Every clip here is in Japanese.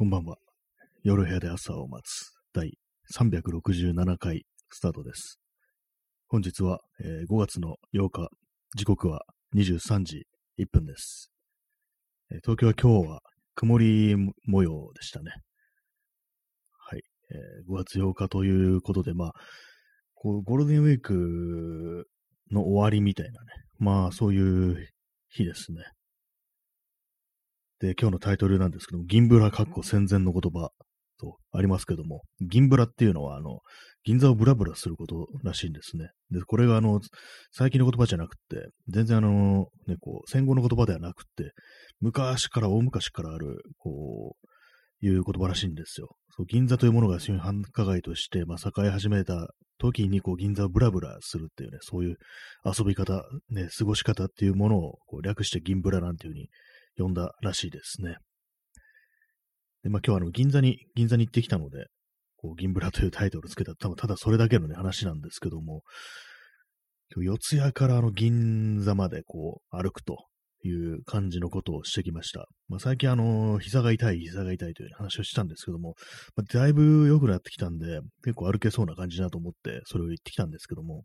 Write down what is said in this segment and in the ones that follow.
こんばんは。夜部屋で朝を待つ第367回スタートです。本日は、えー5月の8日、時刻は23時1分です。えー東京は今日は曇り模様でしたね。はい。えー5月8日ということで、まあ、こうゴールデンウィークの終わりみたいなね。まあ、そういう日ですね。で、今日のタイトルなんですけども、銀ブラかっこ戦前の言葉とありますけども、銀ブラっていうのは、あの、銀座をブラブラすることらしいんですね。で、これがあの、最近の言葉じゃなくて、全然あの、ね、こう、戦後の言葉ではなくて、昔から、大昔からある、こう、いう言葉らしいんですよ。そう銀座というものが非常に繁華街として、まあ、栄え始めた時に、こう、銀座をブラブラするっていうね、そういう遊び方、ね、過ごし方っていうものをこう略して銀ブラなんていうふうに呼んだらしいですね。で、まあ今日はあの銀座に、銀座に行ってきたので、こう銀ブラというタイトルをつけた、多分ただそれだけのね話なんですけども、今日四谷からあの銀座までこう歩くという感じのことをしてきました。まあ最近あの、膝が痛い、膝が痛いという話をしたんですけども、まあ、だいぶ良くなってきたんで、結構歩けそうな感じだと思って、それを言ってきたんですけども、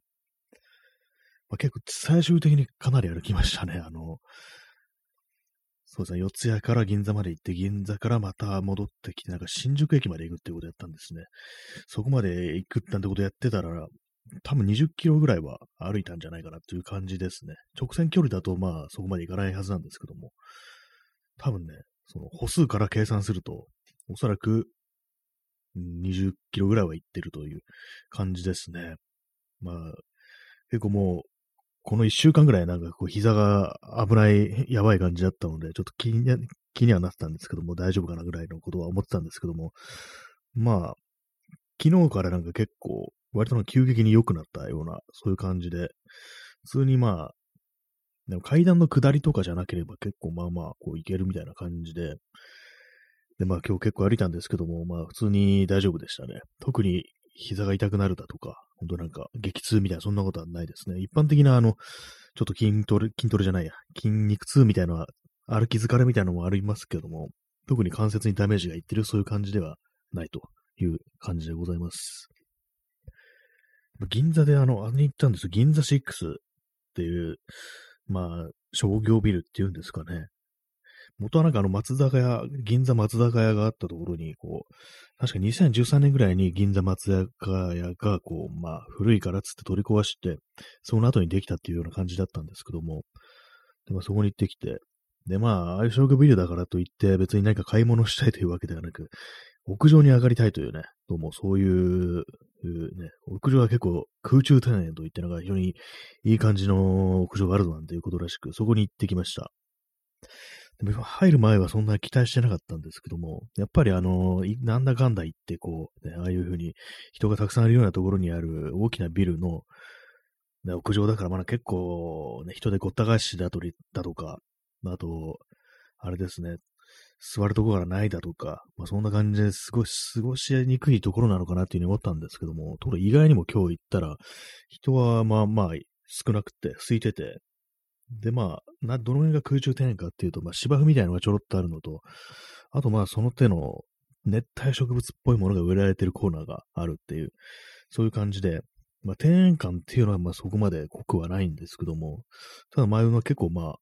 まあ、結構最終的にかなり歩きましたね。あの、そうですね、四谷から銀座まで行って、銀座からまた戻ってきて、なんか新宿駅まで行くってことやったんですね。そこまで行くなんてことやってたら、多分20キロぐらいは歩いたんじゃないかなっていう感じですね。直線距離だとまあそこまで行かないはずなんですけども、多分ね、その歩数から計算すると、おそらく20キロぐらいは行ってるという感じですね。まあ、結構もう、この一週間ぐらいなんかこう膝が危ない、やばい感じだったので、ちょっと気に気にはなってたんですけども、大丈夫かなぐらいのことは思ってたんですけども、まあ、昨日からなんか結構、割となんか急激に良くなったような、そういう感じで、普通にまあ、でも階段の下りとかじゃなければ結構まあまあ、こう行けるみたいな感じで、でまあ今日結構歩いたんですけども、まあ普通に大丈夫でしたね。特に膝が痛くなるだとか、本当なんか激痛みたいなそんなことはないですね。一般的なあの、ちょっと筋トレ、筋トレじゃないや、筋肉痛みたいなのは、歩き疲れみたいなのもありますけども、特に関節にダメージがいってるそういう感じではないという感じでございます。銀座であの、あれに行ったんですよ。銀座6っていう、まあ、商業ビルっていうんですかね。元はなんかあの松坂屋、銀座松坂屋があったところに、こう、確か2013年ぐらいに銀座松坂屋が、こう、まあ、古いからっつって取り壊して、その後にできたっていうような感じだったんですけども、でまあ、そこに行ってきて、で、まあ、ああいう商業ビルだからといって、別に何か買い物したいというわけではなく、屋上に上がりたいというね、どうもそういう、ね、屋上は結構空中庭園といってのが非常にいい感じの屋上があるなんていうことらしく、そこに行ってきました。でも入る前はそんな期待してなかったんですけども、やっぱりあの、なんだかんだ言ってこう、ね、ああいうふうに人がたくさんいるようなところにある大きなビルの、ね、屋上だからまだ結構、ね、人でごった返しだとりだとか、あと、あれですね、座るところがないだとか、まあ、そんな感じですごい過ごしにくいところなのかなっていうふうに思ったんですけども、ところ意外にも今日行ったら、人はまあまあ少なくて、空いてて、でまあ、な、どの辺が空中庭園かっていうと、まあ芝生みたいなのがちょろっとあるのと、あとまあその手の熱帯植物っぽいものが植えられてるコーナーがあるっていう、そういう感じで、まあ庭園感っていうのはまあそこまで濃くはないんですけども、ただ前のは結構まあ、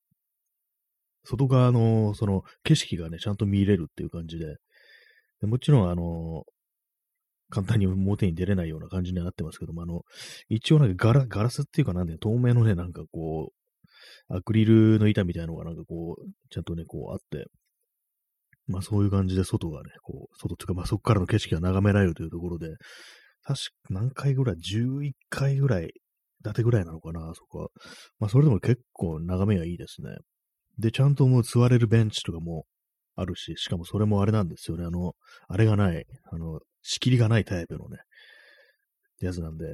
外側のその景色がね、ちゃんと見れるっていう感じで、でもちろんあの、簡単に表に出れないような感じにはなってますけども、あの、一応なんかガラガラスっていうかなんで、透明のね、なんかこう、アクリルの板みたいなのがなんかこう、ちゃんとね、こうあって、まあそういう感じで外がね、こう、外っていうかまあそこからの景色が眺められるというところで、確か何回ぐらい ?11 回ぐらい、建てぐらいなのかな、そこは。まあそれでも結構眺めがいいですね。で、ちゃんともう座れるベンチとかもあるし、しかもそれもあれなんですよね。あの、あれがない、あの、仕切りがないタイプのね、やつなんで、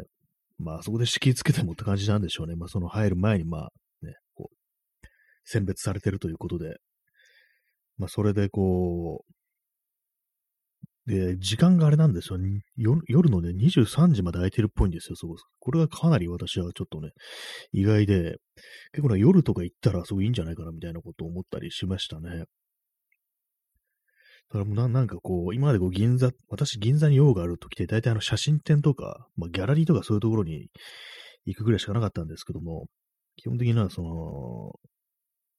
まあそこで仕切りつけてもって感じなんでしょうね。まあその入る前にまあ、選別されてるということで、まあそれでこう、で、時間があれなんですよ。夜夜のね、23時まで空いてるっぽいんですよ、そこ。これがかなり私はちょっとね、意外で、結構ね、夜とか行ったらすごいいいんじゃないかなみたいなことを思ったりしましたね。だからもうななんかこう、今までこう銀座、私銀座に用があるときて、大体あの写真展とか、まあギャラリーとかそういうところに行くぐらいしかなかったんですけども、基本的にはその、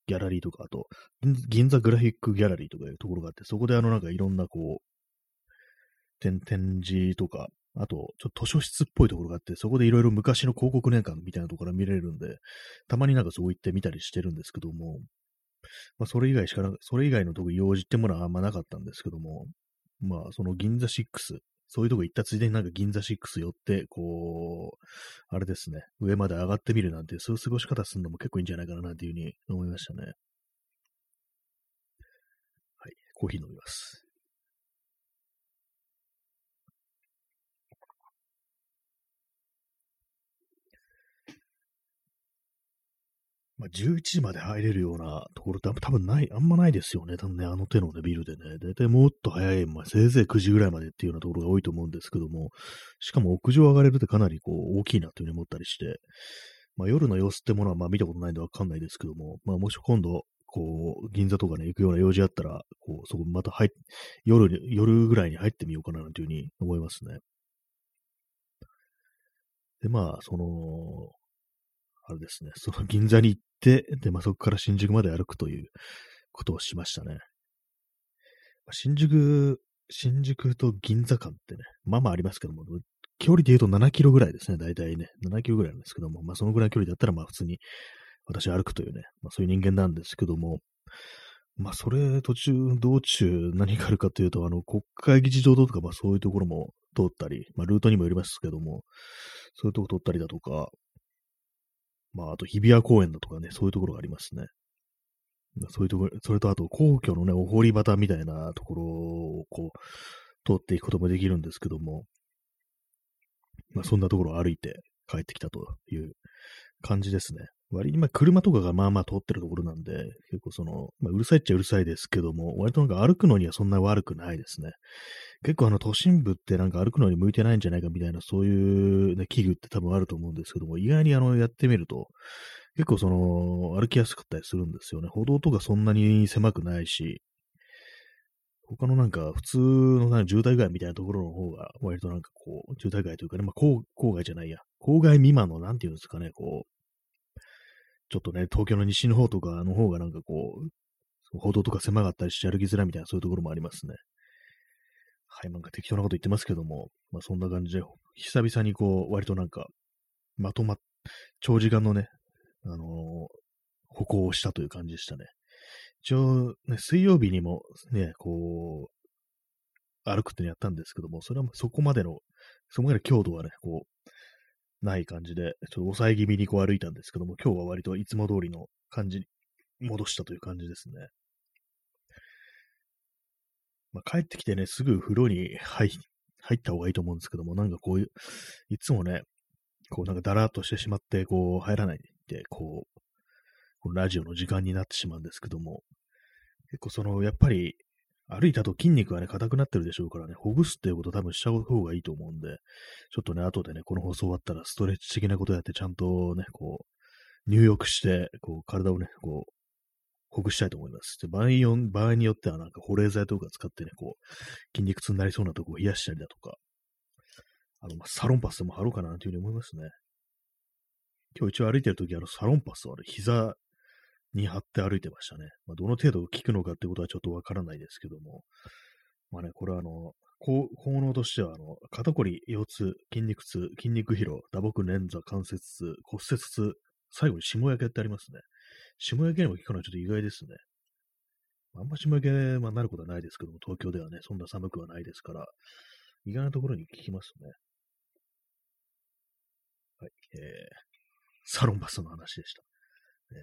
ギャラリーとか、あと、銀座グラフィックギャラリーとかいうところがあって、そこであのなんかいろんなこう、展示とか、あと、ちょっと図書室っぽいところがあって、そこでいろいろ昔の広告年間みたいなところから見れるんで、たまになんかそう行ってみたりしてるんですけども、まあ、それ以外しかな、それ以外の特に用事ってものはあんまなかったんですけども、まあ、その銀座6、そういうとこ行ったついでになんか銀座6寄って、こう、あれですね、上まで上がってみるなんて、そういう過ごし方するのも結構いいんじゃないかななんていうふうに思いましたね。はい、コーヒー飲みます。まあ、11時まで入れるようなところって多分ない、あんまないですよね。多分ね、あの手のね、ビルでね。だいたいもっと早い、まあ、せいぜい9時ぐらいまでっていうようなところが多いと思うんですけども、しかも屋上上がれるってかなりこう、大きいなというふうに思ったりして、まあ、夜の様子ってものはまあ見たことないんでわかんないですけども、まあ、もし今度、こう、銀座とかね、行くような用事あったら、こう、そこまた入っ夜に、夜ぐらいに入ってみようかなというふうに思いますね。で、まあ、その、あれですね、その銀座に行って、で、まあ、そこから新宿まで歩くということをしましたね。新宿、新宿と銀座間ってね、まあまあありますけども、距離で言うと7キロぐらいですね、大体ね。7キロぐらいなんですけども、まあそのぐらいの距離だったら、まあ普通に私歩くというね、まあそういう人間なんですけども、まあそれ途中、道中何があるかというと、あの国会議事堂とか、まあそういうところも通ったり、まあルートにもよりますけども、そういうとこ通ったりだとか、まあ、あと日比谷公園だとかね、そういうところがありますね。そういうところ、それとあと皇居のね、お堀端みたいなところをこう、通っていくこともできるんですけども、まあ、そんなところを歩いて帰ってきたという感じですね。割に、まあ、車とかがまあまあ通ってるところなんで、結構その、まあ、うるさいっちゃうるさいですけども、割となんか歩くのにはそんな悪くないですね。結構あの都心部ってなんか歩くのに向いてないんじゃないかみたいなそういう、ね、器具って多分あると思うんですけども、意外にあのやってみると、結構その歩きやすかったりするんですよね。歩道とかそんなに狭くないし、他のなんか普通のなんか住宅街みたいなところの方が割となんかこう、住宅街というかね、まあ郊郊外じゃないや、郊外未満のなんていうんですかね、こう、ちょっとね、東京の西の方とかの方がなんかこう、歩道とか狭かったりして歩きづらいみたいなそういうところもありますね。はい、なんか適当なこと言ってますけども、まあそんな感じで、久々にこう、割となんか、まとま、長時間のね、あのー、歩行をしたという感じでしたね。一応、ね、水曜日にもね、こう、歩くってやったんですけども、それはそこまでの、そこまで強度はね、こう、ない感じで、ちょっと抑え気味にこう歩いたんですけども、今日は割といつも通りの感じに戻したという感じですね。まあ、帰ってきてね、すぐ風呂に入入った方がいいと思うんですけども、なんかこういう、いつもね、こうなんかだらっとしてしまって、こう入らないで、こう、このラジオの時間になってしまうんですけども、結構その、やっぱり歩いたと筋肉がね、硬くなってるでしょうからね、ほぐすっていうこと多分した方がいいと思うんで、ちょっとね、後でね、この放送終わったらストレッチ的なことやって、ちゃんとね、こう、入浴して、こう、体をね、こう、ほぐしたいと思います。で場合に場合によってはなんか保冷剤とか使ってね、こう、筋肉痛になりそうなとこを冷やしたりだとか、あの、まサロンパスでも貼ろうかなというふうに思いますね。今日一応歩いてるとき、あの、サロンパスをあれ、膝に貼って歩いてましたね。まあ、どの程度効くのかってことはちょっとわからないですけども、まあね、これはあの、効能としては、あの、肩こり、腰痛、筋肉痛、筋肉疲労、打撲、捻挫、関節痛、骨折痛、最後に霜焼けってありますね。下焼けにも効くのはちょっと意外ですね。あんま下焼け、まあ、なることはないですけども、東京ではね、そんな寒くはないですから、意外なところに効きますね。はい。えー、サロンパスの話でした。ね、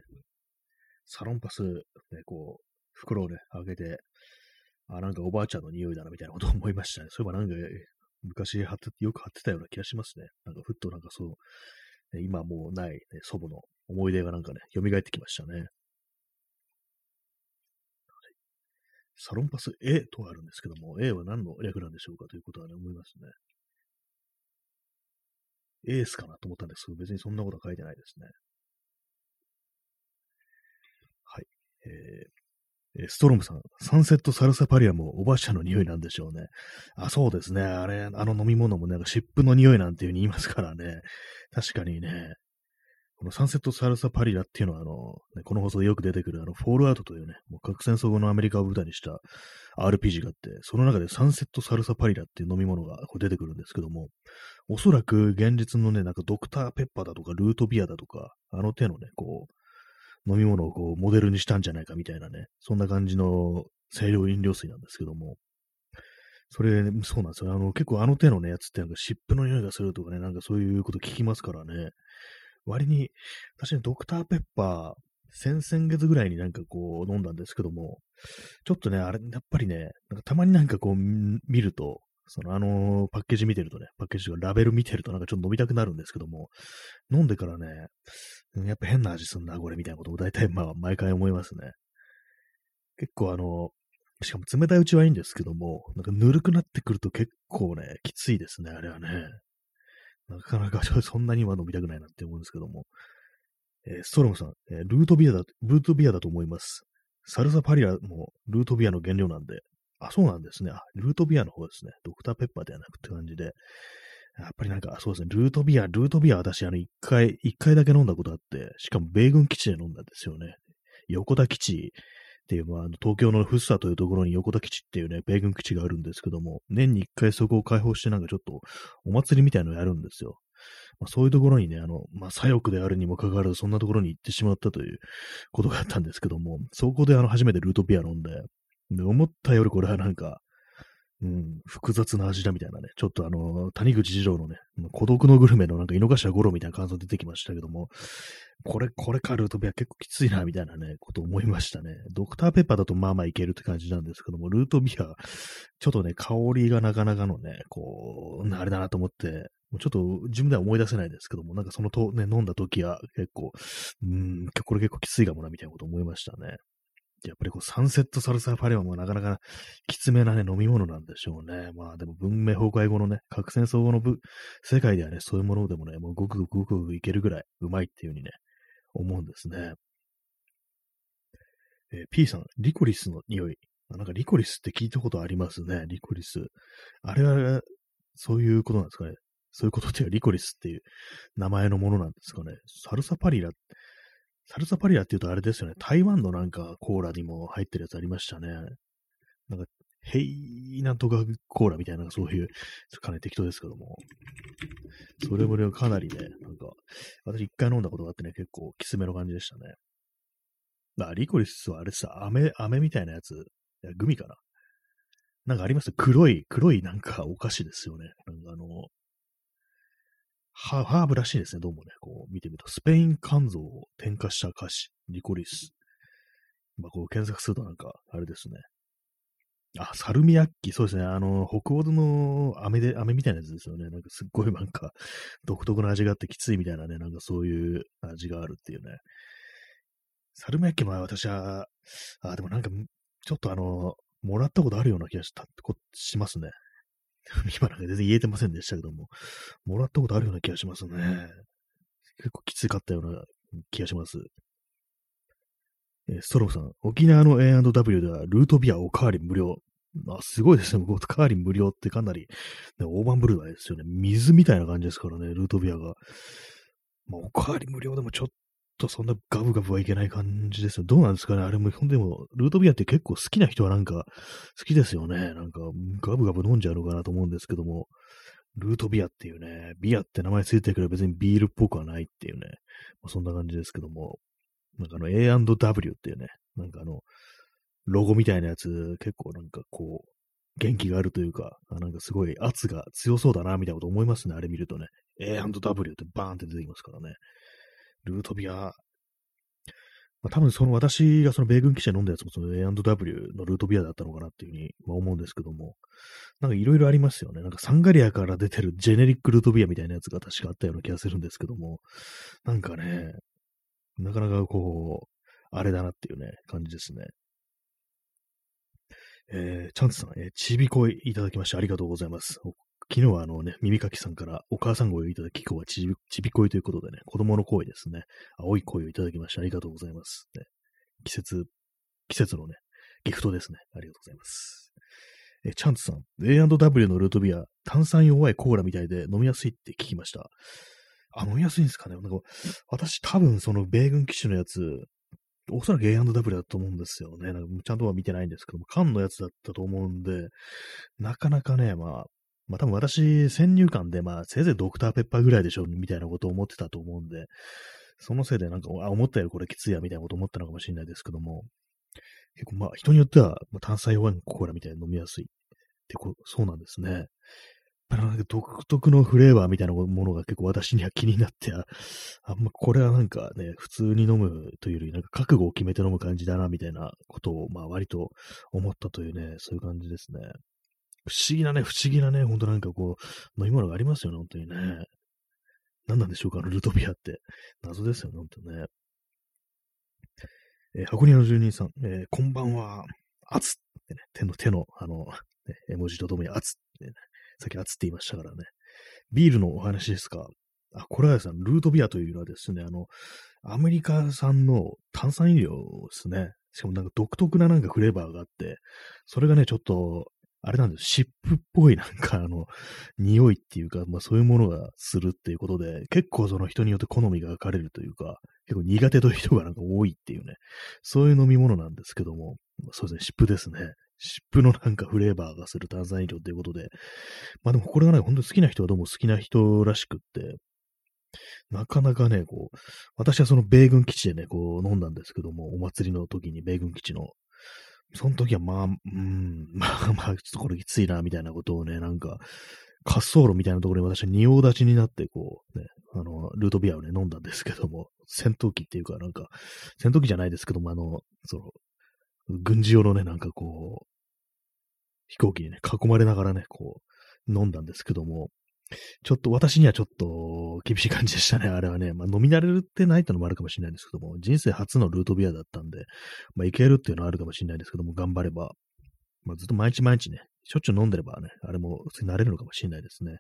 サロンパス、ね、こう、袋をね、開けて、あ、なんかおばあちゃんの匂いだな、みたいなことを思いましたね。そういえばなんか、昔貼って、よく貼ってたような気がしますね。なんかふっとなんかそう、今もうない、ね、祖母の思い出がなんかね、蘇ってきましたね。サロンパス A とあるんですけども、A は何の略なんでしょうかということはね、思いますね。エースかなと思ったんですけど、別にそんなことは書いてないですね。はい。えー、ストロムさん、サンセットサルサパリアもおばあちゃんの匂いなんでしょうね。あ、そうですね。あれ、あの飲み物もなんか湿布の匂いなんていう風に言いますからね。確かにね。このサンセットサルサパリラっていうのは、あの、ね、この放送でよく出てくる、あの、フォールアウトというね、もう核戦争後のアメリカを舞台にした RPG があって、その中でサンセットサルサパリラっていう飲み物がこう出てくるんですけども、おそらく現実のね、なんかドクターペッパーだとか、ルートビアだとか、あの手のね、こう、飲み物をこう、モデルにしたんじゃないかみたいなね、そんな感じの清涼飲料水なんですけども、それ、そうなんですよ。あの、結構あの手のね、やつってなんか湿布の匂いがするとかね、なんかそういうこと聞きますからね。割に、私ね、ドクターペッパー、先々月ぐらいになんかこう飲んだんですけども、ちょっとね、あれ、やっぱりね、なんかたまになんかこう見ると、そのあのー、パッケージ見てるとね、パッケージがラベル見てるとなんかちょっと飲みたくなるんですけども、飲んでからね、やっぱ変な味すんな、これみたいなことを大体まあ毎回思いますね。結構あの、しかも冷たいうちはいいんですけども、なんかぬるくなってくると結構ね、きついですね、あれはね。なかなか そんなには飲みたくないなって思うんですけども。えー、ストロムさん、えー、ルートビアだ、ルートビアだと思います。サルサパリラもルートビアの原料なんで。あ、そうなんですね。あ、ルートビアの方ですね。ドクターペッパーではなくって感じで。やっぱりなんか、そうですね。ルートビア、ルートビア私、あの、一回、一回だけ飲んだことあって、しかも米軍基地で飲んだんですよね。横田基地っていう、まあ、東京の福生というところに横田基地っていうね、米軍基地があるんですけども、年に一回そこを開放してなんかちょっとお祭りみたいなのをやるんですよ。まあ、そういうところにね、あの、まあ、左翼であるにもかかわらず、そんなところに行ってしまったということがあったんですけども、そこであの、初めてルートビア飲んで、で、思ったよりこれはなんか、うん、複雑な味だみたいなね、ちょっとあの、谷口次郎のね、孤独のグルメのなんか井の頭五郎みたいな感想出てきましたけども、これ、これかルートビア結構きついな、みたいなね、こと思いましたね。ドクターペッパーだとまあまあいけるって感じなんですけども、ルートビア、ちょっとね、香りがなかなかのね、こう、あれだなと思って、ちょっと自分では思い出せないですけども、なんかそのと、ね、飲んだ時は結構、うん、これ結構きついかもな、みたいなこと思いましたね。やっぱりこうサンセットサルサーパレオもなかなかきつめなね、飲み物なんでしょうね。まあでも文明崩壊後のね、核戦争後の世界ではね、そういうものでもね、もうごくごくごくごくいけるぐらいうまいっていう風にね、思うんですね。えー、P さん、リコリスの匂い。なんかリコリスって聞いたことありますね、リコリス。あれは、そういうことなんですかね。そういうことっていうリコリスっていう名前のものなんですかね。サルサパリラサルサパリアって言うとあれですよね。台湾のなんかコーラにも入ってるやつありましたね。なんか、ヘイなんとかコーラみたいな、そういう、かなり適当ですけども。それもね、かなりね、なんか、私一回飲んだことがあってね、結構きつめの感じでしたね。あ、リコリスはあれさ、飴、飴みたいなやつ、いや、グミかな。なんかあります？黒い、黒いなんかお菓子ですよね。なんかあの、ハーブらしいですね、どうもね。こう見てみると、スペイン肝臓を添加した菓子、リコリス。まあ、こう検索するとなんか、あれですね。あ、サルミヤッキ。そうですね。あの、北欧の飴で、飴みたいなやつですよね。なんかすっごいなんか、独特な味があってきついみたいなね、なんかそういう味があるっていうね。サルミヤッキも私は、あ、でもなんか、ちょっとあの、もらったことあるような気がしたこしますね。今なんか全然言えてませんでしたけども、もらったことあるような気がしますね。結構きつかったような気がします。えストローさん、沖縄の A&W ではルートビアおかわり無料。あ、すごいですね。おかわり無料ってかなり、ね、大盤振る舞いですよね。水みたいな感じですからね、ルートビアが。まあ、おかわり無料でもちょっとそんなガブガブはいけない感じですよ。どうなんですかねあれも、ほんでも、ルートビアって結構好きな人はなんか、好きですよね。なんか、ガブガブ飲んじゃうのかなと思うんですけども、ルートビアっていうね、ビアって名前ついてるけど別にビールっぽくはないっていうね、まあ、そんな感じですけども、なんかあの A&W っていうね、なんかあの、ロゴみたいなやつ、結構なんかこう、元気があるというか、なんかすごい圧が強そうだな、みたいなこと思いますね、あれ見るとね。A&W ってバーンって出てきますからね。ルートビア、まあ、多分その私がその米軍記者飲んだやつもその A&W のルートビアだったのかなっていうふうに、まあ、思うんですけども、なんかいろいろありますよね。なんかサンガリアから出てるジェネリックルートビアみたいなやつが確かあったような気がするんですけども、なんかね、なかなかこう、あれだなっていうね、感じですね。えー、チャンツさん、えー、ちびこいいただきましてありがとうございます。昨日はあのね、耳かきさんからお母さん声をいただき、今日はちびちび恋ということでね、子供の声ですね。青い声をいただきましてありがとうございます。ね、季節、季節のね、ギフトですね。ありがとうございます。え、チャンツさん、A&W のルートビア、炭酸弱いコーラみたいで飲みやすいって聞きました。あ、飲みやすいんですかねなんか、私多分その米軍基地のやつ、おそらく A&W だと思うんですよね。なんかちゃんとは見てないんですけども、缶のやつだったと思うんで、なかなかね、まあ、まあ多分私、先入観で、まあせいぜいドクターペッパーぐらいでしょ、みたいなことを思ってたと思うんで、そのせいでなんか、あ、思ったよりこれきついや、みたいなこと思ったのかもしれないですけども、結構まあ人によっては、まあ、炭酸弱いコーラみたいに飲みやすいってこそうなんですね。なんか独特のフレーバーみたいなものが結構私には気になって、ああんまこれはなんかね、普通に飲むというより、なんか覚悟を決めて飲む感じだな、みたいなことを、まあ割と思ったというね、そういう感じですね。不思議なね、不思議なね、ほんとなんかこう、飲み物がありますよね、本当にね。何なんでしょうか、あのルトビアって。謎ですよね、本当ね。えー、箱庭の住人さん、えー、こんばんは、熱ってね、手の手の、あの、ね、絵文字とともに熱ってね、さっき熱って言いましたからね。ビールのお話ですか。あ、これはですね、ルートビアというのはですね、あの、アメリカ産の炭酸飲料ですね。しかもなんか独特ななんかフレーバーがあって、それがね、ちょっとあれなんです。湿布っぽいなんかあの、匂いっていうか、まあそういうものがするっていうことで、結構その人によって好みが分かれるというか、結構苦手という人がなんか多いっていうね、そういう飲み物なんですけども、そうですね、湿布ですね。湿布のなんかフレーバーがする炭酸飲料っていうことで、まあでもこれがね、ほんと好きな人はどうも好きな人らしくって、なかなかね、こう、私はその米軍基地でね、こう飲んだんですけども、お祭りの時に米軍基地のその時はまあ、うん、まあまあ、ちょっとこれきついな、みたいなことをね、なんか、滑走路みたいなところに私は仁王立ちになって、こう、ね、あの、ルートビアをね、飲んだんですけども、戦闘機っていうか、なんか、戦闘機じゃないですけども、あの、その、軍事用のね、なんかこう、飛行機にね、囲まれながらね、こう、飲んだんですけども、ちょっと私にはちょっと厳しい感じでしたね、あれはね。まあ飲み慣れてないってのもあるかもしれないんですけども、人生初のルートビアだったんで、まあいけるっていうのはあるかもしれないですけども、頑張れば、まあずっと毎日毎日ね、しょっちゅう飲んでればね、あれも普通になれるのかもしれないですね。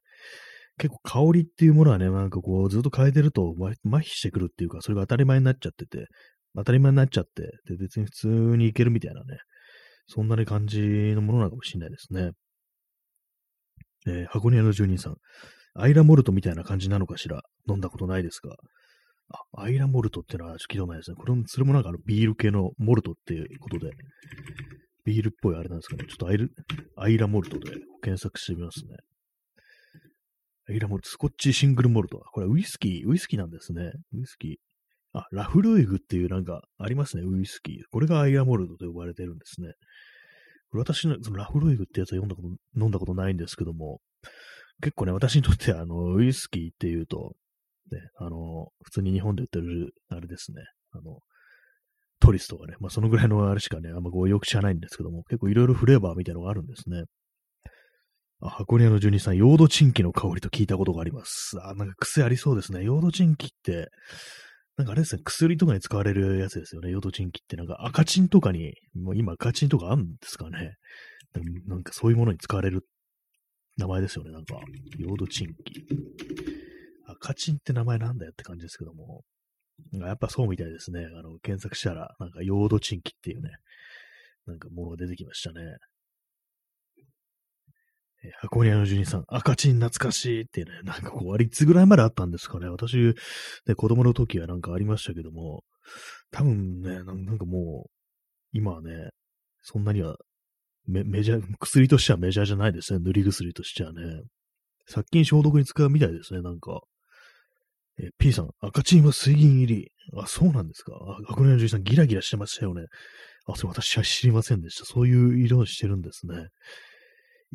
結構香りっていうものはね、なんかこうずっと変えてると麻痺してくるっていうか、それが当たり前になっちゃってて、当たり前になっちゃって、で別に普通にいけるみたいなね、そんなに感じのものなのかもしれないですね。えー、箱根屋の住人さん。アイラモルトみたいな感じなのかしら？飲んだことないですが。あ、アイラモルトってのは聞いたことないですね。これも、それもなんかあのビール系のモルトっていうことで、ビールっぽいあれなんですかね。ちょっとアイル、アイラモルトで検索してみますね。アイラモルト、スコッチシングルモルト。これウイスキー、ウイスキーなんですね。ウイスキー。あ、ラフルイグっていうなんかありますね、ウイスキー。これがアイラモルトと呼ばれてるんですね。私のそのラフロイグってやつは読んだこと、飲んだことないんですけども、結構ね、私にとってあの、ウイスキーっていうと、ね、あの、普通に日本で売ってる、あれですね、あの、トリスとかね、まあそのぐらいのあれしかね、あんまこうよく知らないんですけども、結構いろいろフレーバーみたいなのがあるんですね。あ、箱根の住人さん、ヨードチンキの香りと聞いたことがあります。あ、なんか癖ありそうですね。ヨードチンキって、なんかあれですね、薬とかに使われるやつですよね、ヨドチンキって。なんか赤チンとかに、もう今赤チンとかあるんですかね。なんかそういうものに使われる名前ですよね、なんか。ヨードチンキ。赤チンって名前なんだよって感じですけども。やっぱそうみたいですね。あの、検索したら、なんかヨードチンキっていうね、なんかものが出てきましたね。箱根屋の住人さん、赤チン懐かしいってね、なんかこう、あれいつぐらいまであったんですかね。私、ね、子供の時はなんかありましたけども、多分ね、なんかもう、今はね、そんなにはメメジャー、薬としてはメジャーじゃないですね。塗り薬としてはね。殺菌消毒に使うみたいですね、なんか。え P さん、赤チンは水銀入り。あ、そうなんですか。箱根の住人さん、ギラギラしてましたよね。あ、それ私は知りませんでした。そういう色をしてるんですね。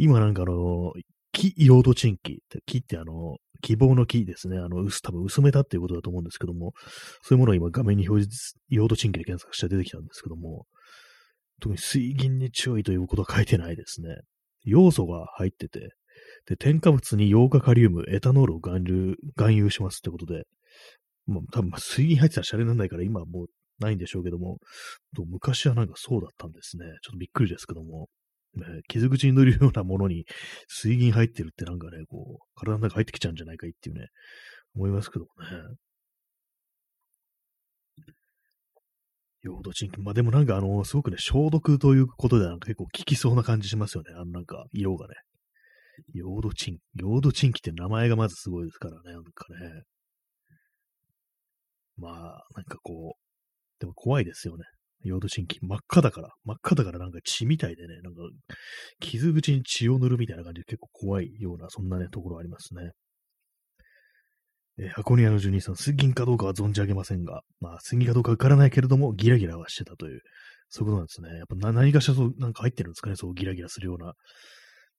今なんかあの、木、用土賃木。木ってあの、希望の木ですね。あの、薄、多分薄めたっていうことだと思うんですけども、そういうものを今画面に表示、用土賃木で検索して出てきたんですけども、特に水銀に注意ということは書いてないですね。要素が入ってて、で、添加物にヨウ化カリウム、エタノールを含有、含有しますってことで、まあ、多分水銀入ってたらシャレにならないから今はもうないんでしょうけども、昔はなんかそうだったんですね。ちょっとびっくりですけども。ね、傷口に塗るようなものに水銀入ってるってなんかね、こう、体の中入ってきちゃうんじゃないかいっていうね、思いますけどもね。ヨードチン。まあでもなんかあの、すごくね、消毒ということでなんか結構効きそうな感じしますよね。あのなんか、色がね。ヨードチン、ヨードチンって名前がまずすごいですからね、なんかね。まあ、なんかこう、でも怖いですよね。ヨードチンキ。真っ赤だから、真っ赤だからなんか血みたいでね、なんか、傷口に血を塗るみたいな感じで結構怖いような、そんなね、ところありますね。えー、箱庭の住人さん、水銀かどうかは存じ上げませんが、まあ、水銀かどうかわからないけれども、ギラギラはしてたという、そういうことなんですね。やっぱ何かしらそう、なんか入ってるんですかね、そうギラギラするような。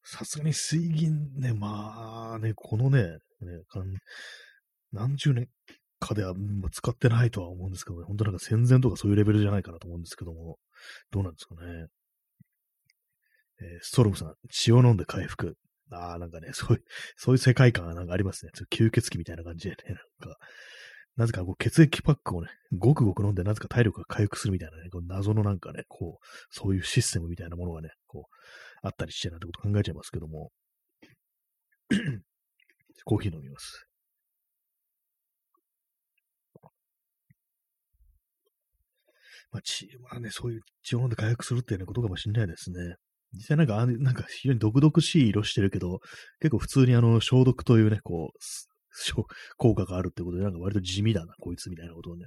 さすがに水銀ね、まあね、このね、ね何十年かでは使ってないとは思うんですけどね、本当なんか戦前とかそういうレベルじゃないかなと思うんですけども、どうなんですかね。えー、ストロムさん、血を飲んで回復。ああ、なんかね、そういう、そういう世界観がなんかありますね。吸血鬼みたいな感じでね、なんか、なぜかこう血液パックをね、ごくごく飲んで、なぜか体力が回復するみたいなね、こう謎のなんかね、こう、そういうシステムみたいなものがね、こう、あったりしてなんてこと考えちゃいますけども。コーヒー飲みます。まあ、血、まあね、そういう血を飲んで回復するっていうようなことかもしれないですね。実際なんか、なんか非常に毒々しい色してるけど、結構普通にあの、消毒というね、こう、効果があるってことで、なんか割と地味だな、こいつみたいなことをね、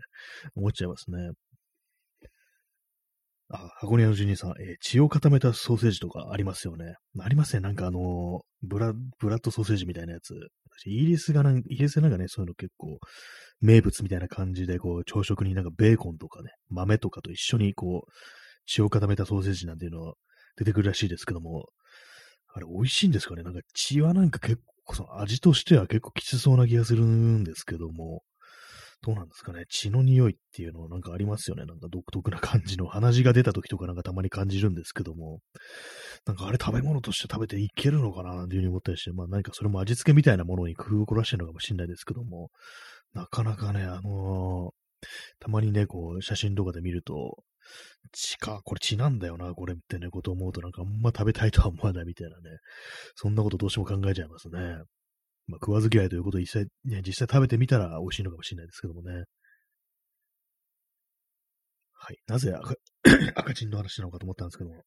思っちゃいますね。あ、箱庭のジュニーさん、えー、血を固めたソーセージとかありますよね。ありますね。なんかあのー、ブラ、ブラッドソーセージみたいなやつ。イギリスがなん、イギリスなんかね、そういうの結構、名物みたいな感じで、こう、朝食になんかベーコンとかね、豆とかと一緒にこう、血を固めたソーセージなんていうのは出てくるらしいですけども、あれ美味しいんですかね？なんか血はなんか結構、その味としては結構きつそうな気がするんですけども、どうなんですかね。血の匂いっていうのなんかありますよね。なんか独特な感じの鼻血が出た時とかなんかたまに感じるんですけども、なんかあれ食べ物として食べていけるのかななんていうふうに思ったりして、まあ何かそれも味付けみたいなものに工夫を凝らしてるのかもしれないですけども、なかなかね、あのー、たまにね、こう、写真とかで見ると、血か、これ血なんだよな、これってね、こと思うとなんかあんま食べたいとは思わないみたいなね、そんなことどうしても考えちゃいますね。まあ、食わず嫌いということを実際、ね、実際食べてみたら美味しいのかもしれないですけどもね。はい。なぜ赤 赤チンの話なのかと思ったんですけども。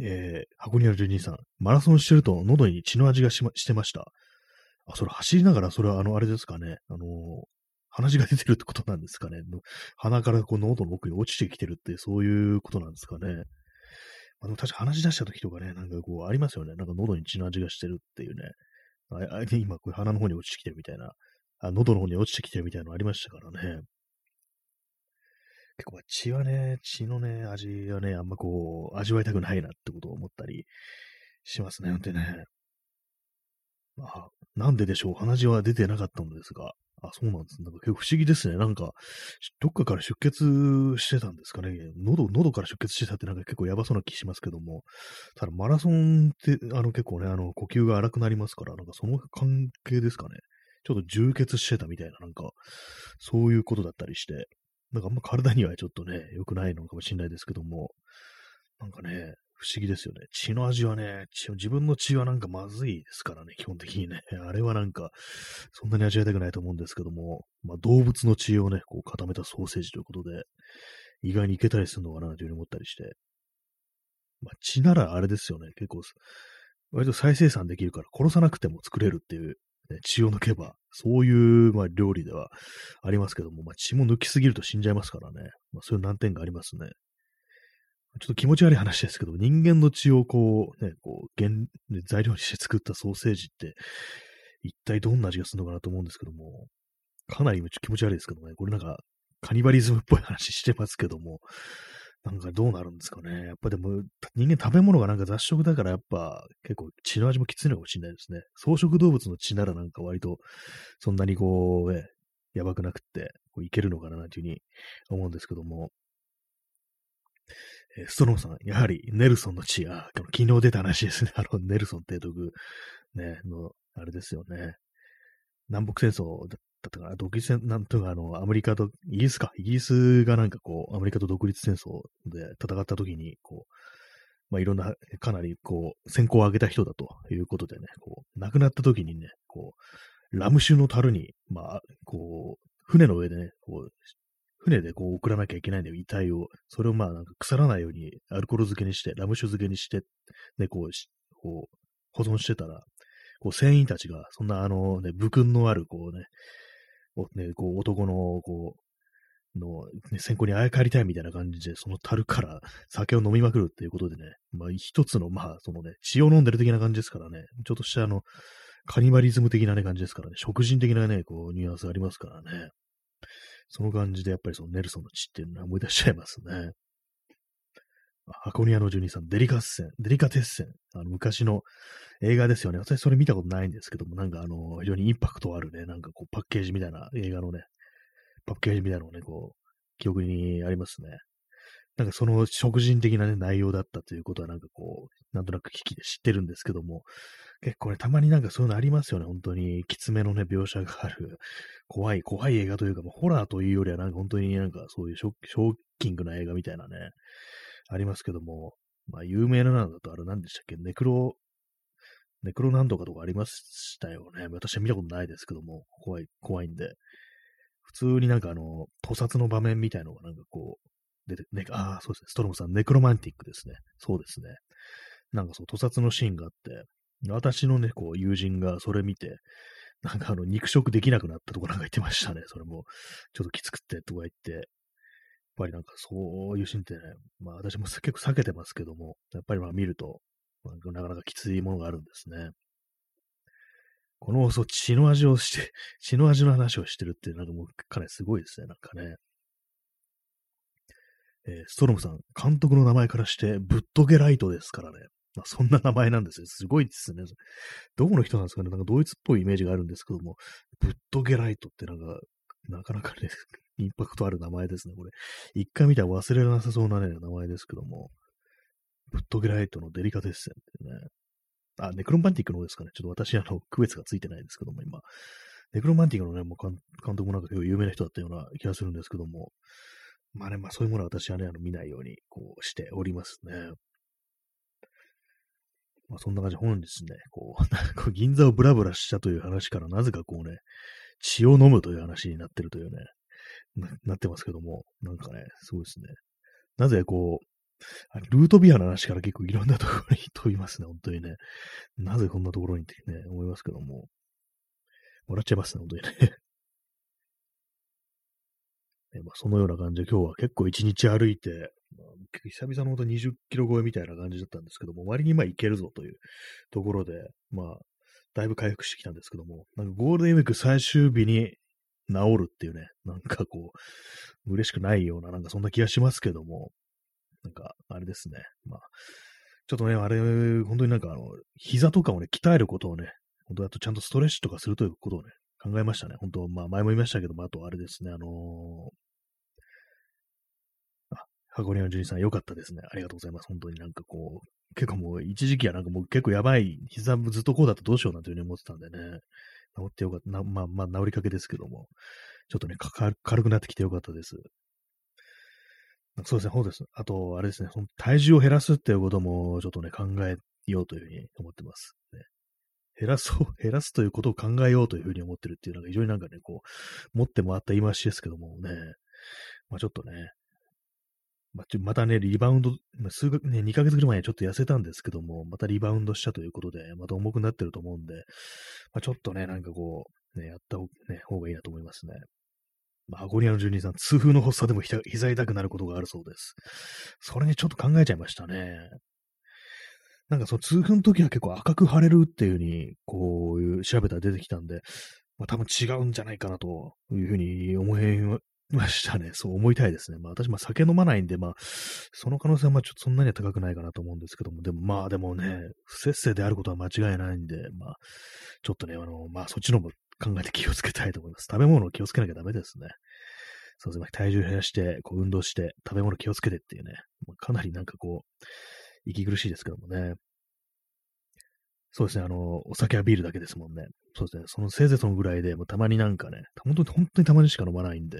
えー、箱庭12さん、マラソンしてると喉に血の味がし,、ま、してました。あ、それ走りながら、それはあの、あれですかね。あのー、鼻血が出てるってことなんですかね。鼻からこう喉の奥に落ちてきてるって、そういうことなんですかね。あの、確か話し出した時とかね、なんかこう、ありますよね。なんか喉に血の味がしてるっていうね。ああ今、これ鼻の方に落ちてきてるみたいな。あ、喉の方に落ちてきてるみたいなのありましたからね。結構血はね、血のね、味はね、あんまこう、味わいたくないなってことを思ったりしますね。ってね。まあ、なんででしょう。鼻血は出てなかったのですが。あ、そうなんです。なんか不思議ですね。なんか、どっかから出血してたんですかね。喉、喉から出血してたってなんか結構やばそうな気しますけども。ただマラソンって、あの結構ね、あの呼吸が荒くなりますから、なんかその関係ですかね。ちょっと充血してたみたいな、なんか、そういうことだったりして、なんかあんま体にはちょっとね、良くないのかもしれないですけども、なんかね、不思議ですよね。血の味はね、自分の血はなんかまずいですからね、基本的にね。あれはなんか、そんなに味わいたくないと思うんですけども、まあ、動物の血をね、こう固めたソーセージということで、意外にいけたりするのかなというふうに思ったりして。まあ、血ならあれですよね、結構、割と再生産できるから殺さなくても作れるっていう、ね、血を抜けば、そういう、まあ、料理ではありますけども、まあ、血も抜きすぎると死んじゃいますからね。まあ、そういう難点がありますね。ちょっと気持ち悪い話ですけど、人間の血をこう、ね、こう、原、材料にして作ったソーセージって、一体どんな味がするのかなと思うんですけども、かなり気持ち悪いですけどね、これなんか、カニバリズムっぽい話してますけども、なんかどうなるんですかね。やっぱでも、人間食べ物がなんか雑食だからやっぱ結構血の味もきついのかもしれないですね。草食動物の血ならなんか割とそんなにこう、ね、やばくなくって、こういけるのかなというふうに思うんですけども、ストロムさん、やはりネルソンの血、あ、昨日出た話ですね。あの、ネルソン提督、ね、の、あれですよね。南北戦争だったかな、独立戦、なんとかあの、アメリカと、イギリスか、イギリスがなんかこう、アメリカと独立戦争で戦った時に、こう、まあ、いろんな、かなりこう、先行を上げた人だということでね、こう、亡くなった時にね、こう、ラム酒の樽に、まあ、こう、船の上でね、こう、船でこう送らなきゃいけないんだよ、遺体を。それをまあなんか腐らないようにアルコール漬けにして、ラム酒漬けにして、ね、こう、こう保存してたら、こう船員たちが、そんなあのね、武勲のあるこうね、ね、こう男のこう、の、ね、先行にあやかりたいみたいな感じで、その樽から酒を飲みまくるっていうことでね、まあ一つの、まあそのね、血を飲んでる的な感じですからね、ちょっとしたあの、カニバリズム的なね、感じですからね、食人的なね、こう、ニュアンスがありますからね。その感じでやっぱりそのネルソンの血っていうのは思い出しちゃいますね。箱庭の住人さん、デリカッセン、デリカテッセン。あの、昔の映画ですよね。私それ見たことないんですけども、なんかあの、非常にインパクトあるね、なんかこう、パッケージみたいな映画のね、パッケージみたいなのね、こう、記憶にありますね。なんかその食人的なね、内容だったということはなんかこう、なんとなく危機で知ってるんですけども、結構ね、たまになんかそういうのありますよね、本当に。きつめのね、描写がある、怖い、怖い映画というか、もうホラーというよりはなんか本当になんかそういうショッキングな映画みたいなね、ありますけども、まあ有名なのだとあれ何でしたっけ、ネクロ、ネクロなんとかとかありましたよね。私は見たことないですけども、怖い、怖いんで。普通になんかあの、屠殺の場面みたいのがなんかこう、出て、ね、ああ、そうですね、ストロムさん、ネクロマンティックですね。そうですね。なんかそう、屠殺のシーンがあって、私のね、こう、友人がそれ見て、なんかあの、肉食できなくなったとかなんか言ってましたね。それも、ちょっときつくってとか言って、やっぱりなんかそういうシーンってね、まあ私も結構避けてますけども、やっぱりまあ見ると、なかなかきついものがあるんですね。この放送、血の味をして、血の味の話をしてるって、なんかもう、かなりすごいですね、なんかね。えー、ストロムさん、監督の名前からして、ブッドゲライトですからね。まあ、そんな名前なんですよ。すごいですね。どこの人なんですかねなんかドイツっぽいイメージがあるんですけども、ブッドゲライトってなんか、なかなかね、インパクトある名前ですね、これ。一回見たら忘れなさそうなね、名前ですけども、ブッドゲライトのデリカテッセンってね、あ、ネクロマンティックの方ですかね。ちょっと私、あの、区別がついてないですけども、今。ネクロマンティックのね、もう監督もなんか結構有名な人だったような気がするんですけども、まあね、まあそういうものは私はね、あの見ないように、こうしておりますね。まあそんな感じ本日ね、こう、銀座をブラブラしたという話からなぜかこうね、血を飲むという話になってるというね、ななってますけども、なんかね、すごいですね。なぜこう、ルートビアの話から結構いろんなところに飛びますね、本当にね。なぜこんなところにってね、思いますけども。笑っちゃいますね、本当にね。ねまあ、そのような感じで今日は結構一日歩いて、まあ、久々のほんと20キロ超えみたいな感じだったんですけども、割にまあいけるぞというところで、まあ、だいぶ回復してきたんですけども、なんかゴールデンウィーク最終日に治るっていうね、なんかこう、嬉しくないような、なんかそんな気がしますけども、なんか、あれですね。まあ、ちょっとね、あれ、本当になんかあの、膝とかをね、鍛えることをね、本当あとちゃんとストレッチとかするということをね、考えましたね。本当、まあ前も言いましたけども、あとあれですね、あのー、箱根のジュニさん、よかったですね。ありがとうございます。本当になんかこう、結構もう一時期はなんかもう結構やばい、膝ずっとこうだとどうしようなんていうふうに思ってたんでね、治ってよかった。まあまあ治りかけですけども、ちょっとね、軽くなってきてよかったです。そうですね、そうです。あと、あれですね、体重を減らすっていうことも、ちょっとね、考えようというふうに思ってます。ね、減らそう、減らすということを考えようというふうに思ってるっていうのが非常になんかね、こう、持ってもらった言い回しですけどもね、まあちょっとね、まあ、またね、リバウンド、数学ね、2ヶ月ぐらい前にちょっと痩せたんですけども、またリバウンドしたということで、また重くなってると思うんで、まあ、ちょっとね、なんかこう、ね、やった方,、ね、方がいいなと思いますね。まあ、アゴリアの住人さん、痛風の発作でも膝痛くなることがあるそうです。それにちょっと考えちゃいましたね。なんかその痛風の時は結構赤く腫れるっていう風に、こういう調べたら出てきたんで、まあ多分違うんじゃないかなというふうに思いましたね。そう思いたいですね。まあ私、まあ酒飲まないんで、まあ、その可能性はまあちょっとそんなには高くないかなと思うんですけども、でもまあでもね、不節制であることは間違いないんで、まあ、ちょっとね、あの、まあそっちのも考えて気をつけたいと思います。食べ物を気をつけなきゃダメですね。そうですね。体重減らして、こう運動して、食べ物気をつけてっていうね。かなりなんかこう、息苦しいですけどもね。そうですね。あの、お酒はビールだけですもんね。そうですね。そのせいぜいそのぐらいで、もうたまになんかね、本当に、本当にたまにしか飲まないんで、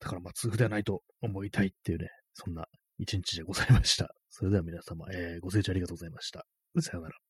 だからまあ、痛風ではないと思いたいっていうね、そんな一日でございました。それでは皆様、えー、ご清聴ありがとうございました。さよなら。